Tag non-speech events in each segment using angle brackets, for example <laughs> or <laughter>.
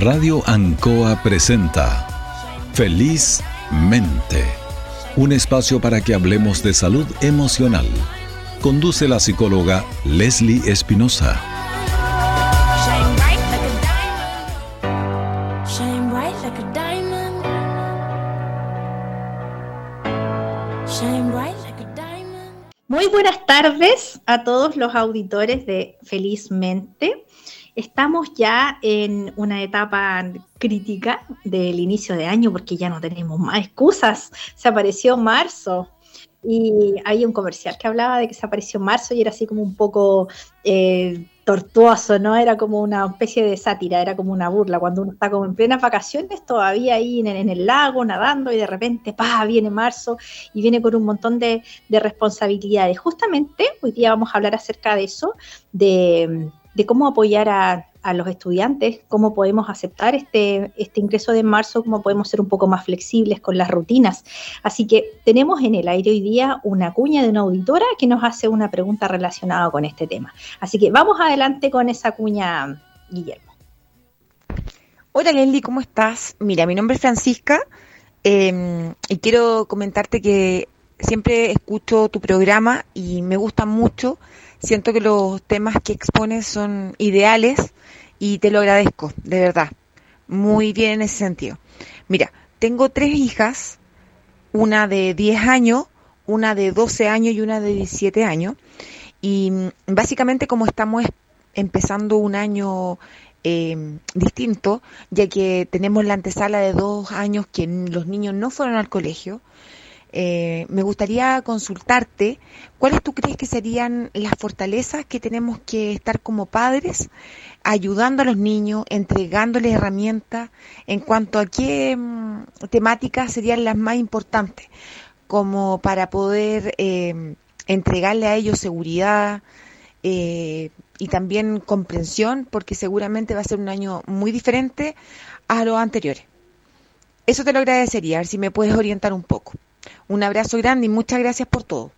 Radio Ancoa presenta Feliz Mente, un espacio para que hablemos de salud emocional. Conduce la psicóloga Leslie Espinosa. Muy buenas tardes a todos los auditores de Felizmente. Estamos ya en una etapa crítica del inicio de año porque ya no tenemos más excusas. Se apareció marzo y hay un comercial que hablaba de que se apareció marzo y era así como un poco eh, tortuoso, ¿no? Era como una especie de sátira, era como una burla. Cuando uno está como en plenas vacaciones, todavía ahí en, el lago nadando y de repente, pa, viene marzo y viene con un montón de responsabilidades. Justamente hoy día vamos a hablar acerca de eso, de de cómo apoyar a, los estudiantes, cómo podemos aceptar este, este ingreso de marzo, cómo podemos ser un poco más flexibles con las rutinas. Así que tenemos en el aire hoy día una cuña de una auditora que nos hace una pregunta relacionada con este tema. Así que vamos adelante con esa cuña, Guillermo. Hola Leslie, ¿cómo estás? Mira, mi nombre es Francisca em, y quiero comentarte que siempre escucho tu programa y me gusta mucho Siento que los temas que expones son ideales y te lo agradezco, de verdad. Muy bien en ese sentido. Mira, tengo tres hijas, una de 10 años, una de 12 años y una de 17 años. Y mm, básicamente como estamos empezando un año eh, distinto, ya que tenemos la antesala de dos años que los niños no fueron al colegio, eh, me gustaría consultarte cuáles tú crees que serían las fortalezas que tenemos que estar como padres ayudando a los niños, entregándoles herramientas en cuanto a qué mm, temáticas serían las más importantes, como para poder eh, entregarle a ellos seguridad eh, y también comprensión, porque seguramente va a ser un año muy diferente a los anteriores. Eso te lo agradecería, a ver si me puedes orientar un poco. Un abrazo grande y muchas gracias por todo.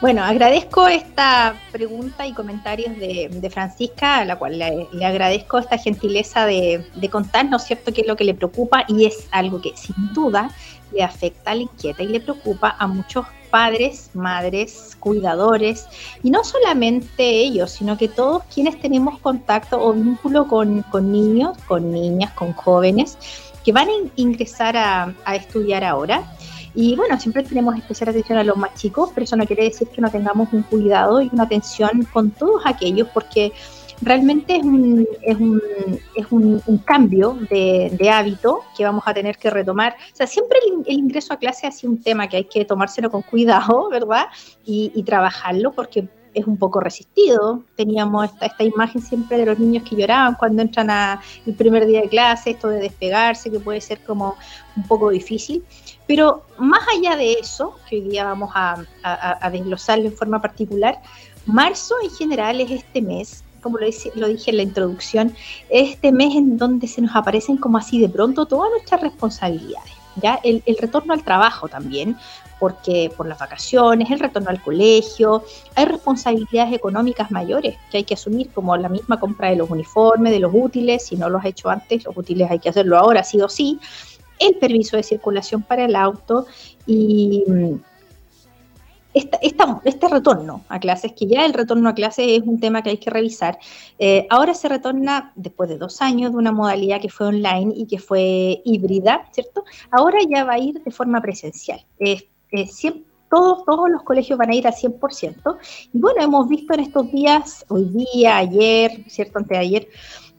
Bueno, agradezco esta pregunta y comentarios de, Francisca, a la cual le, agradezco esta gentileza de, contarnos, ¿cierto?, qué es lo que le preocupa y es algo que sin duda le afecta, le inquieta y le preocupa a muchos padres, madres, cuidadores, y no solamente ellos, sino que todos quienes tenemos contacto o vínculo con, con niños, con niñas, con jóvenes, que van a ingresar a, estudiar ahora. Y bueno, siempre tenemos especial atención a los más chicos, pero eso no quiere decir que no tengamos un cuidado y una atención con todos aquellos, porque realmente es un, es un, es un, cambio de, hábito que vamos a tener que retomar. O sea, siempre el, ingreso a clase ha sido un tema que hay que tomárselo con cuidado, <laughs> ¿verdad? Y, y trabajarlo, porque es un poco resistido. Teníamos esta, esta imagen siempre de los niños que lloraban cuando entran a el primer día de clase, esto de despegarse, que puede ser como un poco difícil. Pero más allá de eso, que hoy día vamos a, a, desglosarlo en forma particular, marzo en general es este mes como lo, lo, dije en la introducción, este mes en donde se nos aparecen como así de pronto todas nuestras responsabilidades. ¿Ya? El, el, retorno al trabajo también, porque por las vacaciones, el retorno al colegio, hay responsabilidades económicas mayores que hay que asumir, como la misma compra de los uniformes, de los útiles, si no los has hecho antes, los útiles hay que hacerlo ahora, sí o sí, el permiso de circulación para el auto y este retorno a clases, que ya el retorno a clases es un tema que hay que revisar, eh, ahora se retorna después de dos años de una modalidad que fue online y que fue híbrida, ¿cierto? Ahora ya va a ir de forma presencial. Todos, todos los colegios van a ir al 100%. Y bueno, hemos visto en estos días, hoy día, ayer, ¿cierto? Antes de ayer,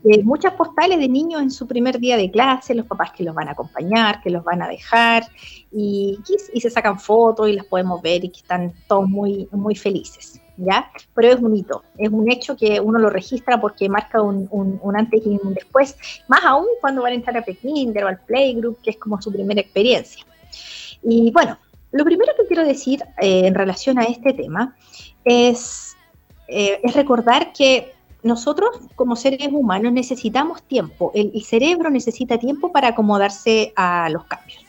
eh, muchas postales de niños en su primer día de clase, los papás que los van a acompañar, que los van a dejar, y, se sacan fotos y las podemos ver y que están todos muy, muy felices. ¿Ya? Pero es un hito, es un hecho que uno lo registra porque marca un, antes y un después, más aún cuando van a entrar a Pekinder o al Playgroup, que es como su primera experiencia. Y bueno, lo primero que quiero decir eh, en relación a este tema es, eh, es, recordar que nosotros como seres humanos necesitamos tiempo, el, cerebro necesita tiempo para acomodarse a los cambios.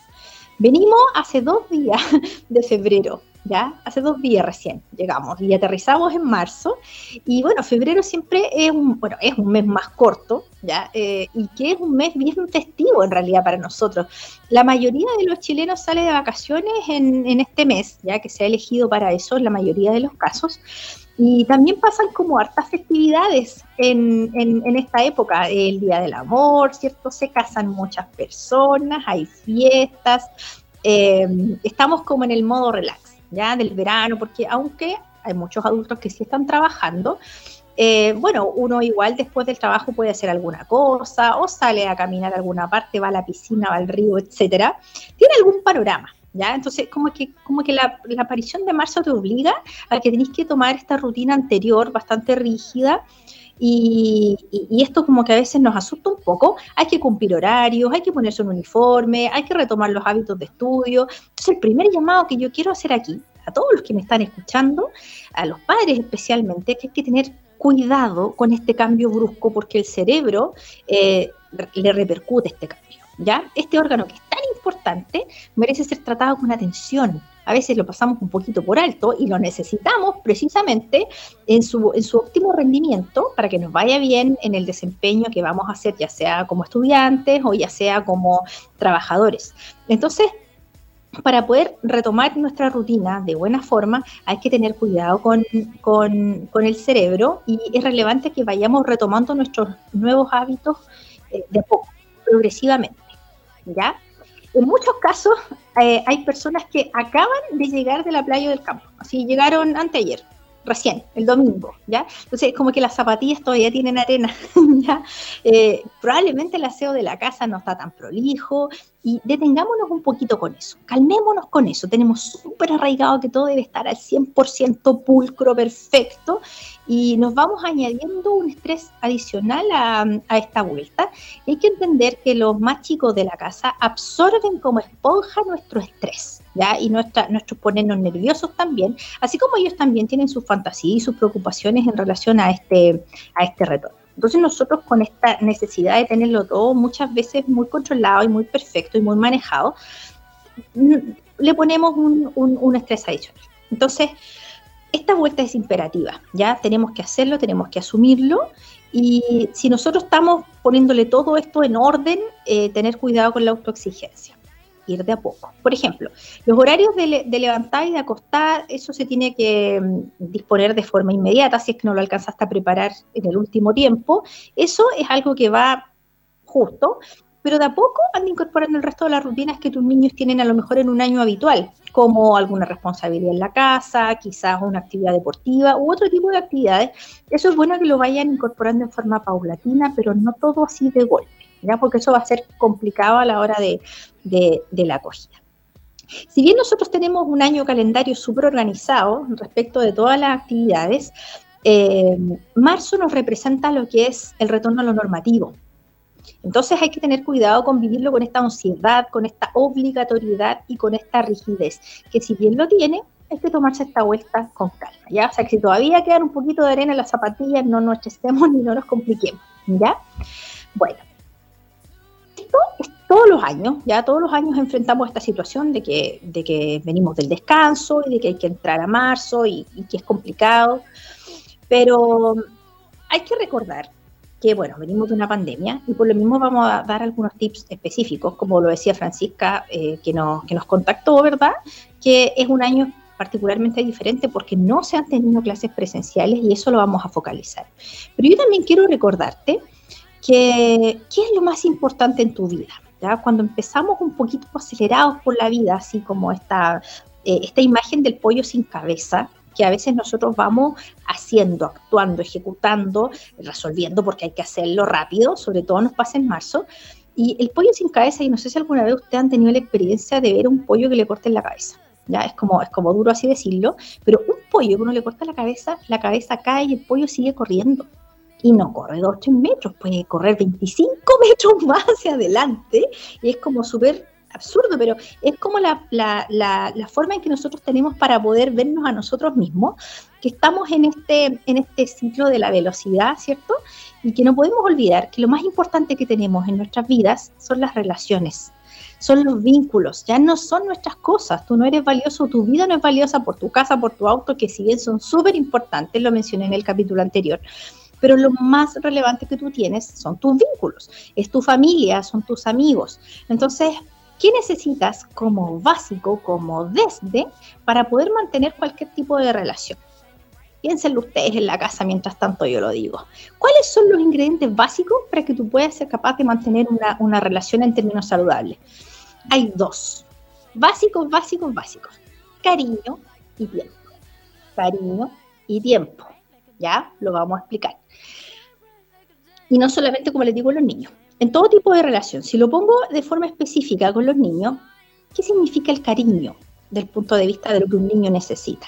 Venimos hace dos días <laughs> de febrero, ¿ya? Hace dos días recién llegamos y aterrizamos en marzo. Y bueno, febrero siempre es un, bueno, es un mes más corto, ¿ya? Eh, y que es un mes bien testigo en realidad para nosotros. La mayoría de los chilenos sale de vacaciones en, este mes, ya que se ha elegido para eso la mayoría de los casos. Y también pasan como hartas festividades en, en, esta época, el Día del Amor, ¿cierto? Se casan muchas personas, hay fiestas, eh, estamos como en el modo relax, ¿ya? Del verano, porque aunque hay muchos adultos que sí están trabajando, eh, bueno, uno igual después del trabajo puede hacer alguna cosa, o sale a caminar a alguna parte, va a la piscina, va al río, etcétera. Tiene algún panorama, Entonces, como que, como que la, aparición de marzo te obliga a que tenéis que tomar esta rutina anterior bastante rígida y, esto como que a veces nos asusta un poco. Hay que cumplir horarios, hay que ponerse un uniforme, hay que retomar los hábitos de estudio. Entonces, el primer llamado que yo quiero hacer aquí, a todos los que me están escuchando, a los padres especialmente, que hay que tener cuidado con este cambio brusco porque el cerebro eh, le repercute este cambio. ¿ya? Este órgano que es tan merece ser tratado con atención. A veces lo pasamos un poquito por alto y lo necesitamos precisamente en su, en su óptimo rendimiento para que nos vaya bien en el desempeño que vamos a hacer, ya sea como estudiantes o ya sea como trabajadores. Entonces, para poder retomar nuestra rutina de buena forma, hay que tener cuidado con, con, con el cerebro y es relevante que vayamos retomando nuestros nuevos hábitos eh, de poco, progresivamente. ¿ya? En muchos casos eh, hay personas que acaban de llegar de la playa del campo, así llegaron anteayer, recién, el domingo, ¿ya? Entonces, como que las zapatillas todavía tienen arena. <laughs> Eh, probablemente el aseo de la casa no está tan prolijo y detengámonos un poquito con eso, calmémonos con eso, tenemos súper arraigado que todo debe estar al 100% pulcro, perfecto y nos vamos añadiendo un estrés adicional a, esta vuelta. hay que entender que los más chicos de la casa absorben como esponja nuestro estrés. Y nuestra, nuestros ponernos nerviosos también, así como ellos también tienen sus fantasías y sus preocupaciones en relación a este, a este retorno. Entonces nosotros con esta necesidad de tenerlo todo muchas veces muy controlado y muy perfecto y muy manejado, le ponemos un, un, un estrés adicional. Entonces, esta vuelta es imperativa, ya tenemos que hacerlo, tenemos que asumirlo y si nosotros estamos poniéndole todo esto en orden, eh, tener cuidado con la autoexigencia ir de a poco. Por ejemplo, los horarios de, levantar y de acostar, eso se tiene que mm, disponer de forma inmediata, si es que no lo alcanzaste a preparar en el último tiempo. Eso es algo que va justo, pero de a poco anda incorporando el resto de las rutinas que tus niños tienen a lo mejor en un año habitual, como alguna responsabilidad en la casa, quizás una actividad deportiva u otro tipo de actividades. Eso es bueno que lo vayan incorporando en forma paulatina, pero no todo así de golpe porque eso va a ser complicado a la hora de, la acogida. Si bien nosotros tenemos un año calendario súper organizado respecto de todas las actividades, eh, marzo nos representa lo que es el retorno a lo normativo. Entonces hay que tener cuidado con vivirlo con esta ansiedad, con esta obligatoriedad y con esta rigidez, que si bien lo tiene, hay que tomarse esta vuelta con calma, ¿ya? O sea, que si todavía quedan un poquito de arena en las zapatillas, no nos estresemos <laughs> ni no nos compliquemos, ¿ya? Bueno, todos los años, ya todos los años enfrentamos esta situación de que, de que venimos del descanso y de que hay que entrar a marzo y, que es complicado, pero hay que recordar que, bueno, venimos de una pandemia y por lo mismo vamos a dar algunos tips específicos, como lo decía Francisca, eh, que, nos, que nos contactó, ¿verdad? Que es un año particularmente diferente porque no se han tenido clases presenciales y eso lo vamos a focalizar. Pero yo también quiero recordarte que, ¿qué es lo más importante en tu vida? ¿ya? Cuando empezamos un poquito acelerados por la vida, así como esta, eh, esta imagen del pollo sin cabeza, que a veces nosotros vamos haciendo, actuando, ejecutando, resolviendo, porque hay que hacerlo rápido, sobre todo nos pasa en marzo. Y el pollo sin cabeza, y no sé si alguna vez ustedes han tenido la experiencia de ver un pollo que le corten la cabeza. ¿ya? Es como, es como duro así decirlo, pero un pollo que uno le corta la cabeza, la cabeza cae y el pollo sigue corriendo y no corre 2 3 metros, puede correr 25 <laughs> metros más hacia adelante y es como súper absurdo, pero es como la, la, la, la, forma en que nosotros tenemos para poder vernos a nosotros mismos, que estamos en este, en este ciclo de la velocidad, ¿cierto? Y que no podemos olvidar que lo más importante que tenemos en nuestras vidas son las relaciones, son los vínculos, ya no son nuestras cosas, tú no eres valioso, tu vida no es valiosa por tu casa, por tu auto, que si bien son súper importantes, lo mencioné en el capítulo anterior, pero lo más relevante que tú tienes son tus vínculos, es tu familia, son tus amigos. Entonces, ¿qué necesitas como básico, como desde, para poder mantener cualquier tipo de relación? Piénsenlo ustedes en la casa mientras tanto yo lo digo. ¿Cuáles son los ingredientes básicos para que tú puedas ser capaz de mantener una, relación en términos saludables? Hay dos. Básicos, básicos, básicos. Cariño y tiempo. Cariño y tiempo. ¿Ya? Lo vamos a explicar. Y no solamente como les digo los niños. En todo tipo de relación. Si lo pongo de forma específica con los niños, ¿qué significa el cariño del punto de vista de lo que un niño necesita?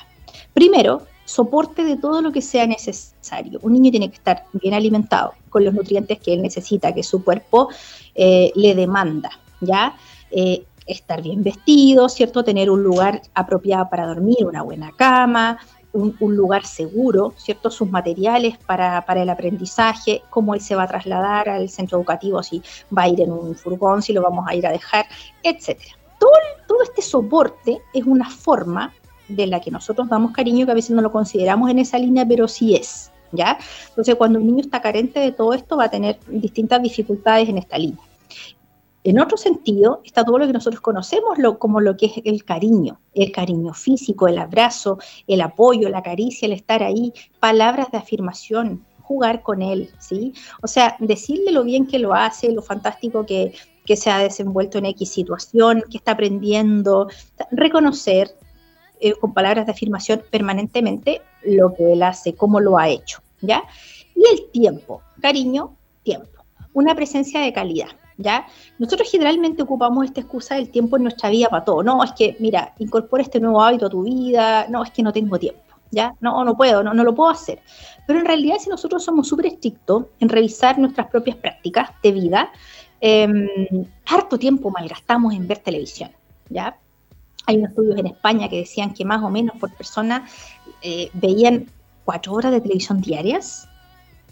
Primero, soporte de todo lo que sea necesario. Un niño tiene que estar bien alimentado con los nutrientes que él necesita, que su cuerpo eh, le demanda, ¿ya? Eh, estar bien vestido, ¿cierto? Tener un lugar apropiado para dormir, una buena cama, un, lugar seguro, ¿cierto? Sus materiales para, para, el aprendizaje, cómo él se va a trasladar al centro educativo, si va a ir en un furgón, si lo vamos a ir a dejar, etcétera. Todo, todo este soporte es una forma de la que nosotros damos cariño, que a veces no lo consideramos en esa línea, pero sí es, ¿ya? Entonces, cuando un niño está carente de todo esto, va a tener distintas dificultades en esta línea. En otro sentido, está todo lo que nosotros conocemos como lo que es el cariño, el cariño físico, el abrazo, el apoyo, la caricia, el estar ahí, palabras de afirmación, jugar con él, ¿sí? O sea, decirle lo bien que lo hace, lo fantástico que, que se ha desenvuelto en X situación, que está aprendiendo, reconocer, eh, con palabras de afirmación permanentemente lo que él hace, cómo lo ha hecho, ¿ya? Y el tiempo, cariño, tiempo, una presencia de calidad, ¿ya? Nosotros generalmente ocupamos esta excusa del tiempo en nuestra vida para todo, no, es que, mira, incorpora este nuevo hábito a tu vida, no, es que no tengo tiempo, ¿ya? No, no puedo, no, no lo puedo hacer. Pero en realidad si nosotros somos súper estrictos en revisar nuestras propias prácticas de vida, em, harto tiempo malgastamos en ver televisión, ¿ya? Hay unos estudios en España que decían que más o menos por persona eh, veían cuatro horas de televisión diarias.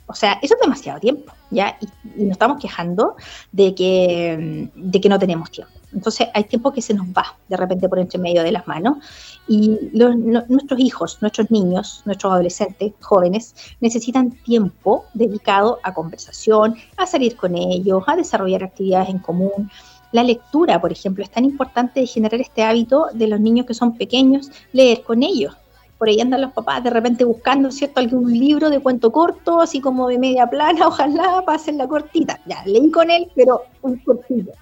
O sea, eso es demasiado tiempo, ¿ya? Y, nos estamos quejando de que, de que no tenemos tiempo. Entonces hay tiempo que se nos va de repente por entre medio de las manos y nuestros hijos, nuestros niños, nuestros adolescentes, jóvenes, necesitan tiempo dedicado a conversación, a salir con ellos, a desarrollar actividades en común, la lectura, por ejemplo, es tan importante de generar este hábito de los niños que son pequeños, leer con ellos. Por ahí andan los papás de repente buscando, ¿cierto?, algún libro de cuento corto, así como de media plana, <laughs> ojalá pasen la cortita. Ya, leí con él, pero un cortito.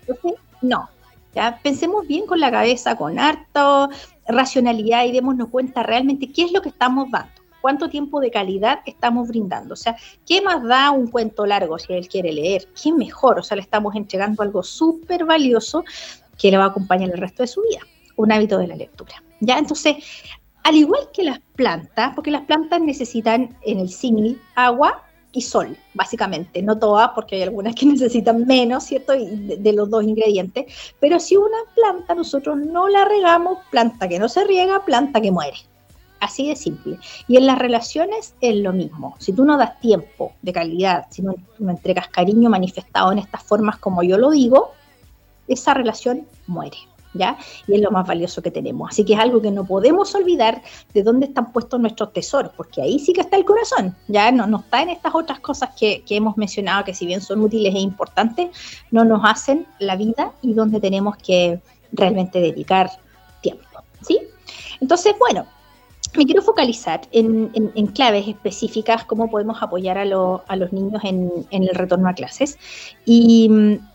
Entonces, no. Ya, pensemos bien con la cabeza, con harto racionalidad y démonos cuenta realmente qué es lo que estamos dando cuánto tiempo de calidad estamos brindando. O sea, ¿qué más da un cuento largo si él quiere leer? ¿Qué mejor? O sea, le estamos entregando algo súper valioso que le va a acompañar el resto de su vida, un hábito de la lectura. ¿Ya? Entonces, al igual que las plantas, porque las plantas necesitan en el símil agua y sol, básicamente, no todas, porque hay algunas que <laughs> necesitan menos, ¿cierto? De, los dos ingredientes, pero si una planta nosotros no la regamos, planta que no se riega, planta que muere, Así de simple. Y en las relaciones es lo mismo. Si tú no das tiempo de calidad, si no entregas cariño manifestado en estas formas como yo lo digo, esa relación muere. Y es lo más valioso que tenemos. Así que es algo que no podemos olvidar de dónde están puestos nuestros tesoros, porque ahí sí que está el corazón, ¿ya? No, no está en estas otras cosas que, que hemos mencionado, que si bien son útiles e importantes, no nos hacen la vida y donde tenemos que realmente dedicar tiempo, ¿sí? Entonces, bueno, me quiero focalizar en, claves específicas, cómo podemos apoyar a, los niños en, el retorno a clases. Y mm,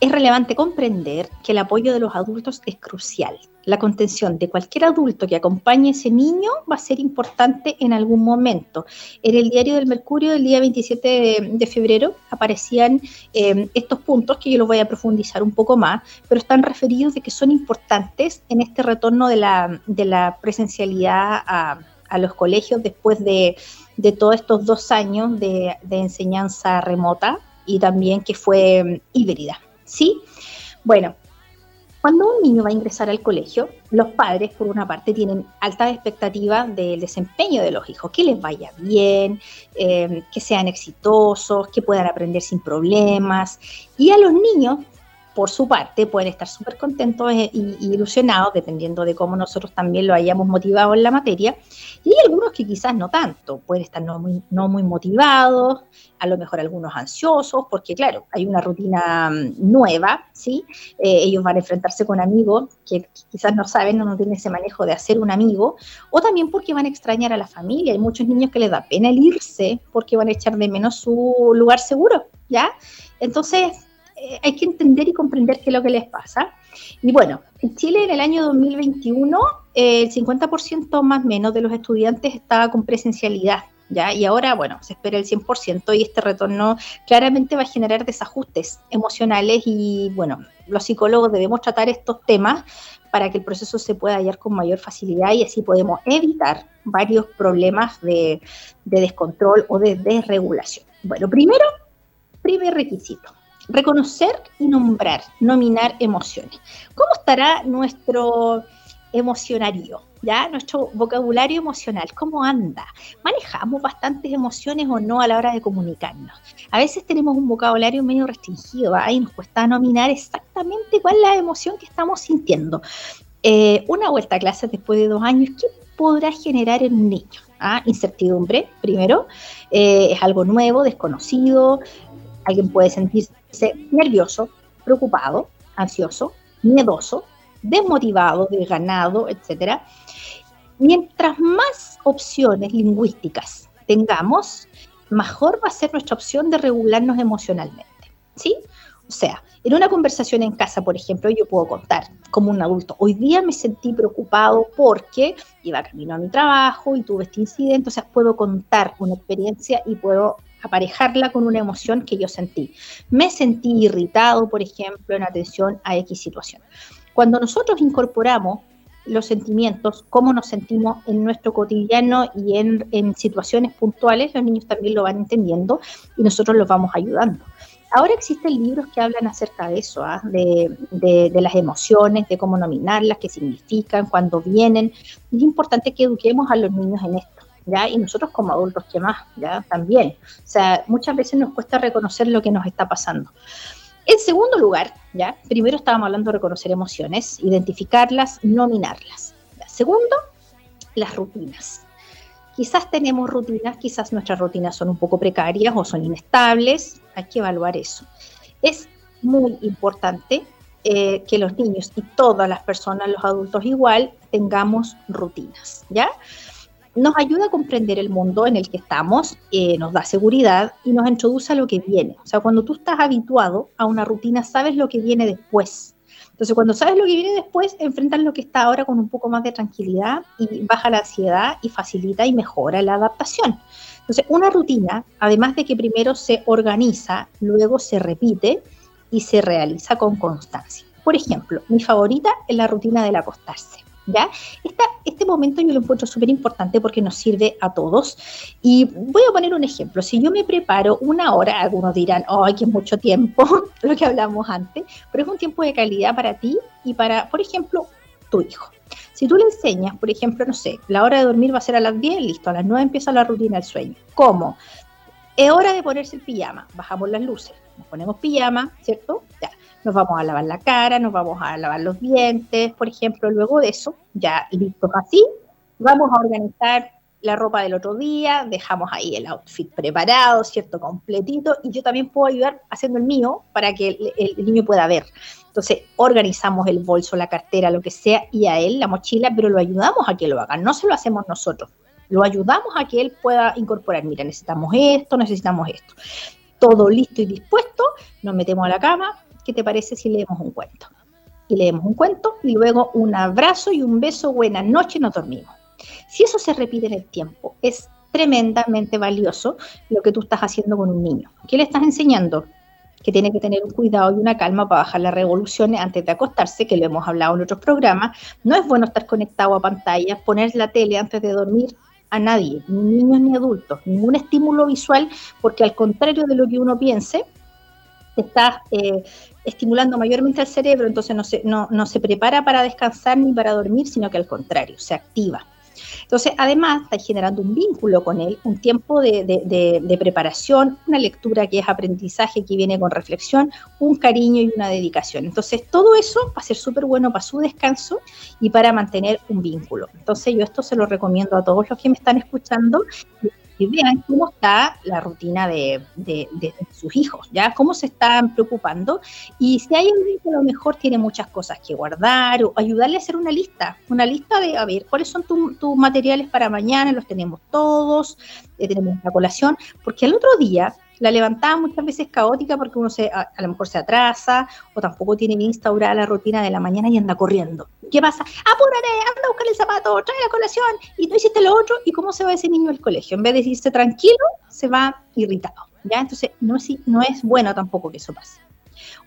es relevante comprender que el apoyo de los adultos es crucial la contención de cualquier adulto que acompañe a ese niño va a ser importante en algún momento. En el diario del Mercurio del día 27 de, febrero aparecían eh, estos puntos que yo los voy a profundizar un poco más, pero están referidos de que son importantes en este retorno de la, de la presencialidad a, los colegios después de, de, todos estos dos años de, de enseñanza remota y también que fue mm, híbrida. ¿Sí? Bueno, cuando un niño va a ingresar al colegio, los padres, por una parte, tienen alta expectativa del desempeño de los hijos, que les vaya bien, eh, que sean exitosos, que puedan aprender sin problemas. Y a los niños por su parte, pueden estar súper contentos e, ilusionados, dependiendo de cómo nosotros también lo hayamos motivado en la materia. Y hay algunos que quizás no tanto, pueden estar no muy, no muy motivados, a lo mejor algunos ansiosos, porque claro, hay una rutina mm, nueva, ¿sí? Eh, ellos van a enfrentarse con amigos que quizás no saben no tienen ese manejo de hacer un amigo, o también porque van a extrañar a la familia. Hay muchos niños que les da pena el irse porque van a echar de menos su lugar seguro, ¿ya? Entonces, eh, hay que entender y comprender qué es lo que les pasa. Y bueno, en Chile en el año 2021 eh, el 50% más menos de los estudiantes estaba con presencialidad. ¿Ya? Y ahora, bueno, se espera el 100% y este retorno claramente va a generar desajustes emocionales y, bueno, los psicólogos debemos tratar estos temas para que el proceso se pueda hallar con mayor facilidad y así podemos evitar varios problemas de, de descontrol o de desregulación. Bueno, primero, primer requisito, reconocer y nombrar, nominar emociones. ¿Cómo estará nuestro emocionario? ¿Ya? Nuestro vocabulario emocional, ¿cómo anda? ¿Manejamos bastantes emociones o no a la hora de comunicarnos? A veces tenemos un vocabulario medio restringido ¿ah? y nos cuesta nominar exactamente cuál es la emoción que estamos sintiendo. Eh, una vuelta a clases después de dos años, ¿qué podrá generar en un niño? ¿Ah? Incertidumbre, primero, eh, es algo nuevo, desconocido, alguien puede sentirse nervioso, preocupado, ansioso, miedoso, desmotivado, desganado, etc. Mientras más opciones lingüísticas tengamos, mejor va a ser nuestra opción de regularnos emocionalmente. ¿Sí? O sea, en una conversación en casa, por ejemplo, yo puedo contar como un adulto, hoy día me sentí preocupado porque iba camino a mi trabajo y tuve este incidente, o sea, puedo contar una experiencia y puedo aparejarla con una emoción que yo sentí. Me sentí irritado, por ejemplo, en atención a X situación. Cuando nosotros incorporamos los sentimientos, cómo nos sentimos en nuestro cotidiano y en, situaciones puntuales, los niños también lo van entendiendo y nosotros los vamos ayudando. Ahora existen libros que hablan acerca de eso, ¿ah? de, de, las emociones, de cómo nominarlas, qué significan, cuándo vienen. Es importante que eduquemos a los niños en esto. Y nosotros como adultos, ¿qué más? ¿Ya? También. O sea, muchas veces nos cuesta reconocer lo que nos está pasando. En segundo lugar, ¿ya? Primero estábamos hablando de reconocer emociones, identificarlas, nominarlas. Segundo, las rutinas. Quizás tenemos rutinas, quizás nuestras rutinas son un poco precarias o son inestables, hay que evaluar eso. Es muy importante eh, que los niños y todas las personas, los adultos igual, tengamos rutinas, ¿ya? Nos ayuda a comprender el mundo en el que estamos, eh, nos da seguridad y nos introduce a lo que viene. O sea, cuando tú estás habituado a una rutina, sabes lo que viene después. Entonces, cuando sabes lo que viene después, enfrentas lo que está ahora con un poco más de tranquilidad y baja la ansiedad y facilita y mejora la adaptación. Entonces, una rutina, además de que primero se organiza, luego se repite y se realiza con constancia. Por ejemplo, mi favorita es la rutina del acostarse. ¿Ya? este momento yo lo encuentro súper importante porque nos sirve a todos. Y voy a poner un ejemplo. Si yo me preparo una hora, algunos dirán, ay, que es mucho tiempo, <laughs> lo que hablamos antes, pero es un tiempo de calidad para ti y para, por ejemplo, tu hijo. Si tú le enseñas, por ejemplo, no sé, la hora de dormir va a ser a las 10, listo, a las 9 empieza la rutina del sueño. ¿Cómo? Es hora de ponerse el pijama, bajamos las luces, nos ponemos pijama, ¿cierto? Ya nos vamos a lavar la cara, nos vamos a lavar los dientes, por ejemplo, luego de eso, ya listos así, vamos a organizar la ropa del otro día, dejamos ahí el outfit preparado, ¿cierto? Completito, y yo también puedo ayudar haciendo el mío para que el, niño pueda ver. Entonces, organizamos el bolso, la cartera, lo que sea, y a él la mochila, pero lo ayudamos a que lo haga, no se lo hacemos nosotros, lo ayudamos a que él pueda incorporar, mira, necesitamos esto, necesitamos esto. Todo listo y dispuesto, nos metemos a la cama, ¿qué te parece si leemos un cuento? Y leemos un cuento y luego un abrazo y un beso, buenas noches nos dormimos. Si eso se repite en el tiempo, es tremendamente valioso lo que tú estás haciendo con un niño. ¿Qué le estás enseñando? Que tiene que tener un cuidado y una calma para bajar las revoluciones antes de acostarse, que lo hemos hablado en otros programas. No es bueno estar conectado a pantallas, poner la tele antes de dormir a nadie, ni niños ni adultos, ningún estímulo visual, porque al contrario de lo que uno piense, está eh, estimulando mayormente al cerebro, entonces no se, no, no se prepara para descansar ni para dormir, sino que al contrario, se activa. Entonces, además, está generando un vínculo con él, un tiempo de, preparación, una lectura que es aprendizaje que viene con reflexión, un cariño y una dedicación. Entonces, todo eso va a ser súper bueno para su descanso y para mantener un vínculo. Entonces, yo esto se lo recomiendo a todos los que me están escuchando que vean cómo está la rutina de, sus hijos, ¿ya? Cómo se están preocupando y si hay alguien que a lo mejor tiene muchas cosas que guardar o ayudarle a hacer una lista, una lista de, a ver, ¿cuáles son tus materiales para mañana? Los tenemos todos, eh, tenemos la colación, porque el otro día la levantaba muchas veces caótica porque uno se, a, lo mejor se atrasa o tampoco tiene bien instaurada la rutina de la mañana y anda corriendo. ¿Qué pasa? Apúrate, anda a buscar el zapato, trae la colación y tú hiciste lo otro y cómo se va ese niño al colegio. En vez de irse tranquilo, se va irritado. ¿ya? Entonces no es, no es bueno tampoco que eso pase.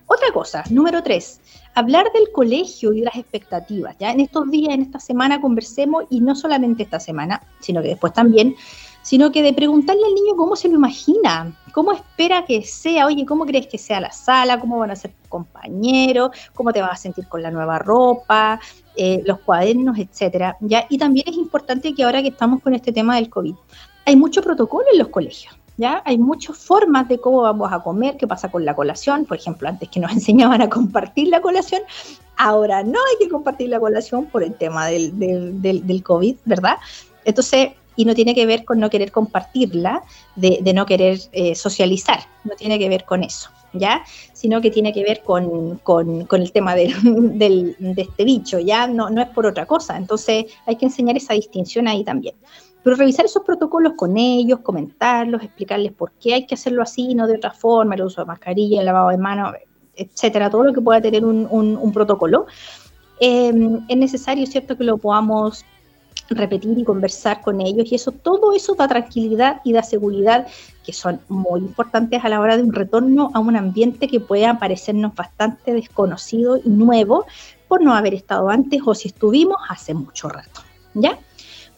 Otra cosa, número tres, hablar del colegio y las expectativas. Ya en estos días, en esta semana conversemos y no solamente esta semana, sino que después también sino que de preguntarle al niño cómo se lo imagina, cómo espera que sea, oye, cómo crees que sea la sala, cómo van a ser tus compañeros, cómo te vas a sentir con la nueva ropa, eh, los cuadernos, etcétera. ¿ya? Y también es importante que ahora que estamos con este tema del COVID, hay mucho protocolo en los colegios. ¿Ya? Hay muchas formas de cómo vamos a comer, qué pasa con la colación. Por ejemplo, antes que nos <laughs> enseñaban a compartir la colación, ahora no hay que compartir la colación por el tema del, del, del, del COVID, ¿verdad? Entonces, y no tiene que ver con no querer compartirla, de, no querer eh, socializar, no tiene que ver con eso, ¿ya? Sino que tiene que ver con, el tema de, <laughs> del, de este bicho, ¿ya? No, no es por otra cosa, entonces hay que enseñar esa distinción ahí también. Pero revisar esos protocolos con ellos, comentarlos, explicarles por qué hay que hacerlo así, no de otra forma, el uso de mascarilla, el lavado de manos, etcétera, todo lo que pueda tener un, protocolo. Eh, es necesario, ¿cierto?, que lo podamos repetir y conversar con ellos y eso, todo eso da tranquilidad y da seguridad que son muy importantes a la hora de un retorno a un ambiente que pueda parecernos bastante desconocido y nuevo por no haber estado antes o si estuvimos hace mucho rato, ¿ya?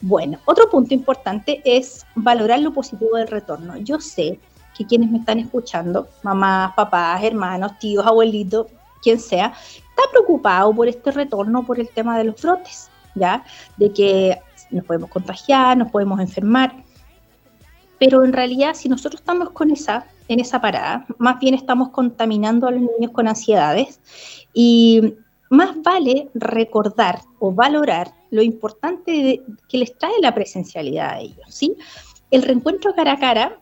Bueno, otro punto importante es valorar lo positivo del retorno. Yo sé que quienes me están escuchando, mamás, papás, hermanos, tíos, abuelitos, quien sea, está preocupado por este retorno por el tema de los brotes. ¿Ya? De que nos podemos contagiar, nos podemos enfermar. Pero en realidad, si nosotros estamos con esa, en esa parada, más bien estamos contaminando a los niños con ansiedades y más vale recordar o valorar lo importante que les trae la presencialidad a ellos, ¿sí? El reencuentro cara a cara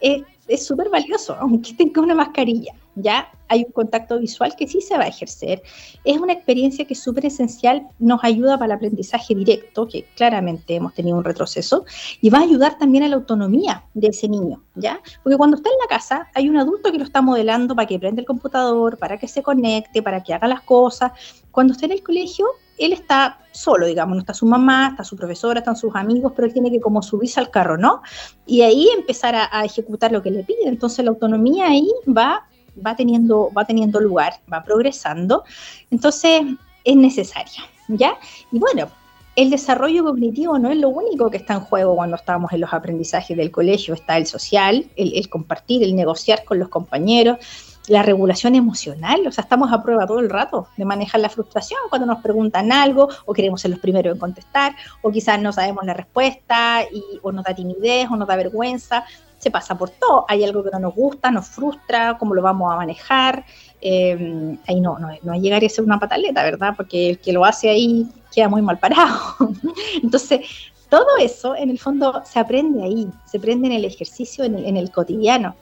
es súper valioso, <laughs> aunque tenga una mascarilla ya hay un contacto visual que sí se va a ejercer. Es una experiencia que es súper esencial, nos ayuda para el aprendizaje directo, que claramente hemos tenido un retroceso, y va a ayudar también a la autonomía de ese niño, ¿ya? Porque cuando está en la casa hay un adulto que lo está modelando para que prenda el computador, para que se conecte, para que haga las cosas. Cuando está en el colegio, él está solo, digamos, no está su mamá, está su profesora, están sus amigos, pero él tiene que como subirse al carro, ¿no? Y ahí empezar a, ejecutar lo que le pide. Entonces la autonomía ahí va va teniendo, va teniendo lugar, va progresando, entonces es necesaria, ¿ya? Y bueno, el desarrollo cognitivo no es lo único que está en juego cuando estamos en los aprendizajes del colegio, está el social, el, compartir, el negociar con los compañeros, la regulación emocional, o sea, estamos a prueba todo el rato de manejar la frustración cuando nos preguntan algo o queremos ser los primeros en contestar o quizás no sabemos la respuesta y, o nos da timidez o nos da vergüenza se pasa por todo. Hay algo que no nos gusta, nos frustra, cómo lo vamos a manejar. Eh, ahí no, no, no llegaría a ser una pataleta, ¿verdad? Porque el que lo hace ahí queda muy mal parado. <laughs> Entonces, todo eso en el fondo se aprende ahí, se aprende en el ejercicio, en el, en el cotidiano.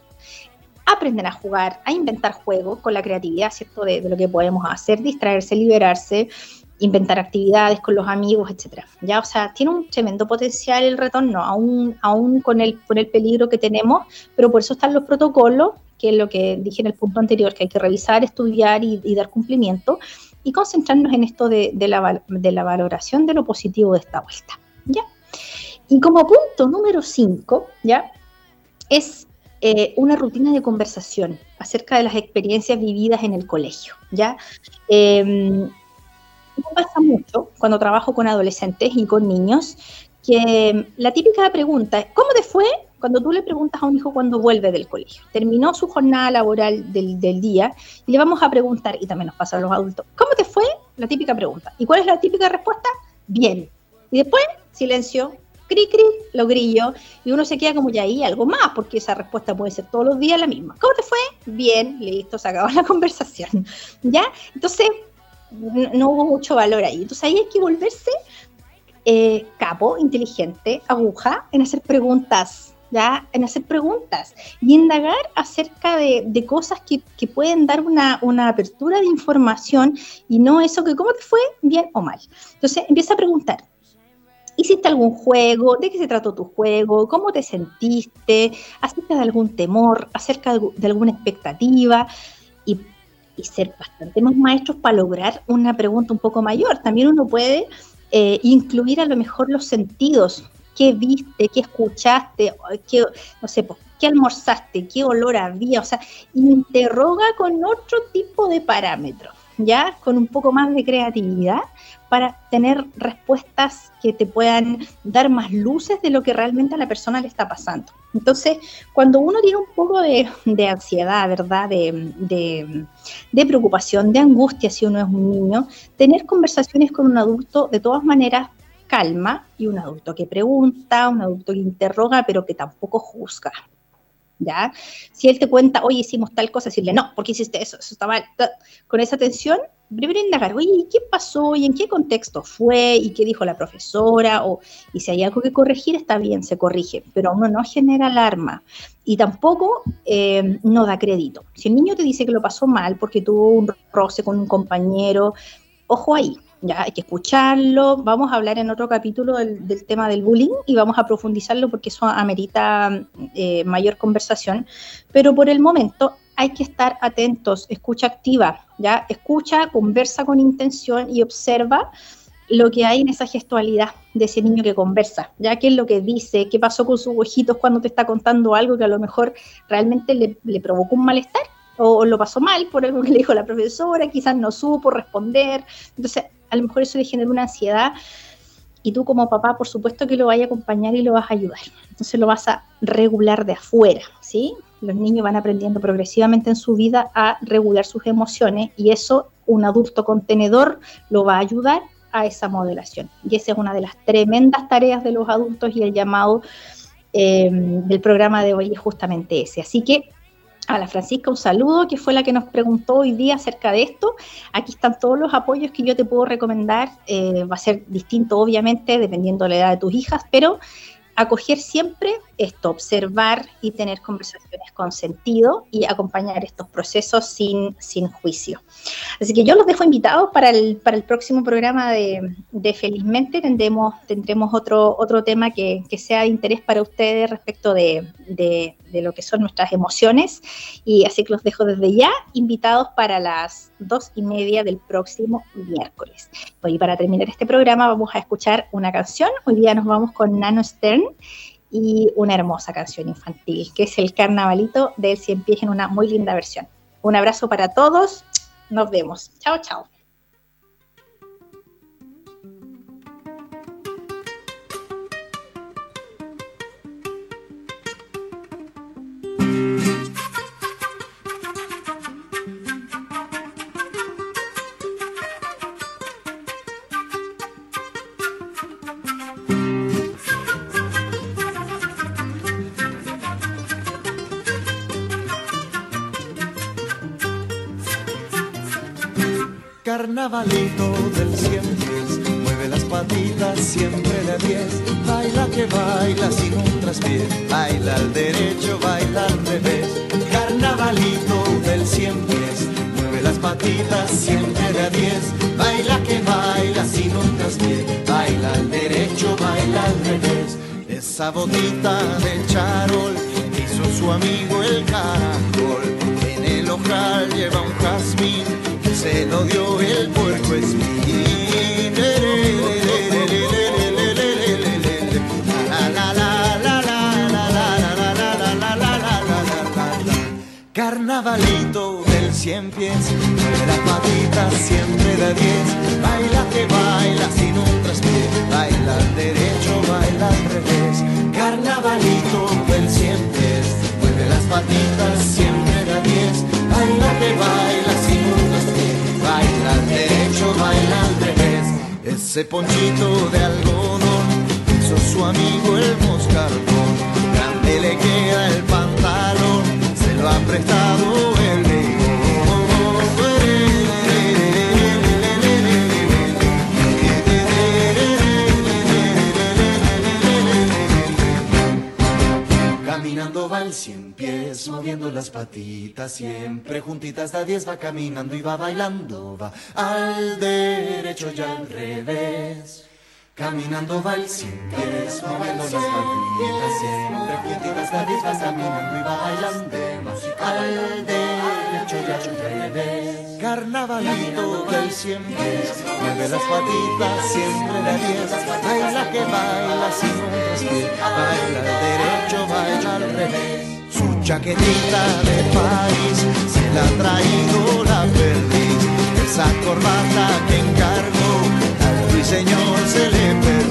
Aprenden a jugar, a inventar juegos con la creatividad, ¿cierto? De, lo que podemos hacer, distraerse, liberarse inventar actividades con los amigos, etcétera. Ya, o sea, tiene un tremendo potencial el retorno, aún, aún con, el, con el peligro que tenemos, pero por eso están los protocolos, que es lo que dije en el punto anterior, que hay que revisar, estudiar y, dar cumplimiento, y concentrarnos en esto de, la, de la valoración de lo positivo de esta vuelta. ¿ya? Y como punto número 5, ¿ya? Es eh, una rutina de conversación acerca de las experiencias vividas en el colegio, ¿ya? Eh, me pasa mucho cuando trabajo con adolescentes y con niños que la típica pregunta es, ¿cómo te fue cuando tú le preguntas a un hijo cuando vuelve del colegio? Terminó su jornada laboral del, día y le vamos a preguntar, y también nos pasa a los adultos, ¿cómo te fue? La típica pregunta. ¿Y cuál es la típica respuesta? Bien. Y después, silencio, cri, cri, lo grillo, y uno se queda como ya ahí algo más, porque esa respuesta puede ser todos los días la misma. ¿Cómo te fue? Bien, listo, se acabó <laughs> la conversación. ¿Ya? Entonces, no, hubo mucho valor ahí. Entonces ahí hay que volverse eh, capo, inteligente, aguja, en hacer preguntas, ¿ya? En hacer preguntas y indagar acerca de, cosas que, pueden dar una, una, apertura de información y no eso que cómo te fue, bien o mal. Entonces empieza a preguntar, ¿Hiciste algún juego? ¿De qué se trató tu juego? ¿Cómo te sentiste? ¿Acerca de algún temor? ¿Acerca de alguna expectativa? Y, ser bastante más maestros para lograr una pregunta un poco mayor. También uno puede eh, incluir a lo mejor los sentidos. ¿Qué viste? ¿Qué escuchaste? ¿Qué, no sé, ¿qué almorzaste? ¿Qué olor había? O sea, interroga con otro tipo de parámetros, ¿ya? Con un poco más de creatividad para tener respuestas que te puedan dar más luces de lo que realmente a la persona le está pasando. Entonces, cuando uno tiene un poco de, ansiedad, ¿verdad? De, preocupación, de angustia si uno es un niño, tener conversaciones con un adulto de todas maneras calma y un adulto que pregunta, un adulto que interroga, pero que tampoco juzga. ¿Ya? Si él te cuenta, oye, hicimos tal cosa, decirle, no, ¿por qué hiciste eso? Eso está mal. Con esa atención, primero indagar, oye, ¿qué pasó? ¿Y en qué contexto fue? ¿Y qué dijo la profesora? O, y si hay algo que corregir, está bien, se corrige, pero uno no genera alarma y tampoco eh, no da crédito. Si el niño te dice que lo pasó mal porque tuvo un roce con un compañero, ojo ahí, ya hay que escucharlo. Vamos a hablar en otro capítulo del, tema del bullying y vamos a profundizarlo porque eso amerita eh, mayor conversación. Pero por el momento hay que estar atentos, escucha activa, ¿ya? Escucha, conversa con intención y observa lo que hay en esa gestualidad de ese niño que conversa, ya qué es lo que dice, qué pasó con sus ojitos cuando te está contando algo que a lo mejor realmente le, provocó un malestar o, lo pasó mal por algo que le dijo la profesora, quizás no supo responder, entonces a lo mejor eso le genera una ansiedad y tú como papá por supuesto que lo vas a acompañar y lo vas a ayudar, entonces lo vas a regular de afuera, ¿sí? los niños van aprendiendo progresivamente en su vida a regular sus emociones y eso un adulto contenedor lo va a ayudar a esa modelación. Y esa es una de las tremendas tareas de los adultos y el llamado em, del programa de hoy es justamente ese. Así que a la Francisca un saludo, que fue la que nos preguntó hoy día acerca de esto. Aquí están todos los apoyos que yo te puedo recomendar. Eh, va a ser distinto, obviamente, dependiendo de la edad de tus hijas, pero acoger siempre esto, observar y tener conversaciones con sentido y acompañar estos procesos sin, sin juicio. Así que yo los dejo invitados para el, para el próximo programa de, Felizmente. Tendremos, tendremos otro, otro tema que, sea de interés para ustedes respecto de, de, lo que son nuestras emociones. Y así que los dejo desde ya invitados para las dos y media del próximo miércoles. Y para terminar este programa vamos a escuchar una canción. Hoy día nos vamos con Nano Stern y una hermosa canción infantil, que es el Carnavalito del Cien Pies en una muy linda versión. Un abrazo para todos, nos vemos. Chao, chao. Carnavalito del cien pies, mueve las patitas siempre de diez, baila que baila sin un traspié, baila al derecho, baila al revés, carnavalito del cien pies, mueve las patitas siempre de diez, baila que baila sin un traspié, baila al derecho, baila al revés, esa botita de charol hizo su amigo el caracol, en el ojal lleva un jazmín se lo dio el puerco espín. Carnavalito del cien pies, mueve las patitas siempre de diez, baila que baila sin un traspié, baila al derecho, baila al revés. Carnavalito del cien pies, mueve las patitas siempre de diez, baila que baila baila al ese ponchito de algodón su amigo el moscardón. Grande le queda el pantalón, se lo ha prestado el cien pies, moviendo las patitas, siempre juntitas da diez va caminando y va bailando, va al derecho y al revés. Caminando va el cien pies, moviendo las patitas, siempre juntitas da diez va caminando y va bailando, al Carnavalito del cien pies, mueve las patitas, siempre da diez, baila que baila sin un respiro, baila al derecho, baila al revés. Su chaquetita de país se la ha traído la perdiz, esa corbata que encargó al ruiseñor se le perdió.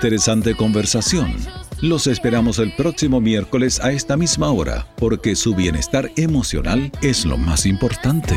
Interesante conversación. Los esperamos el próximo miércoles a esta misma hora, porque su bienestar emocional es lo más importante.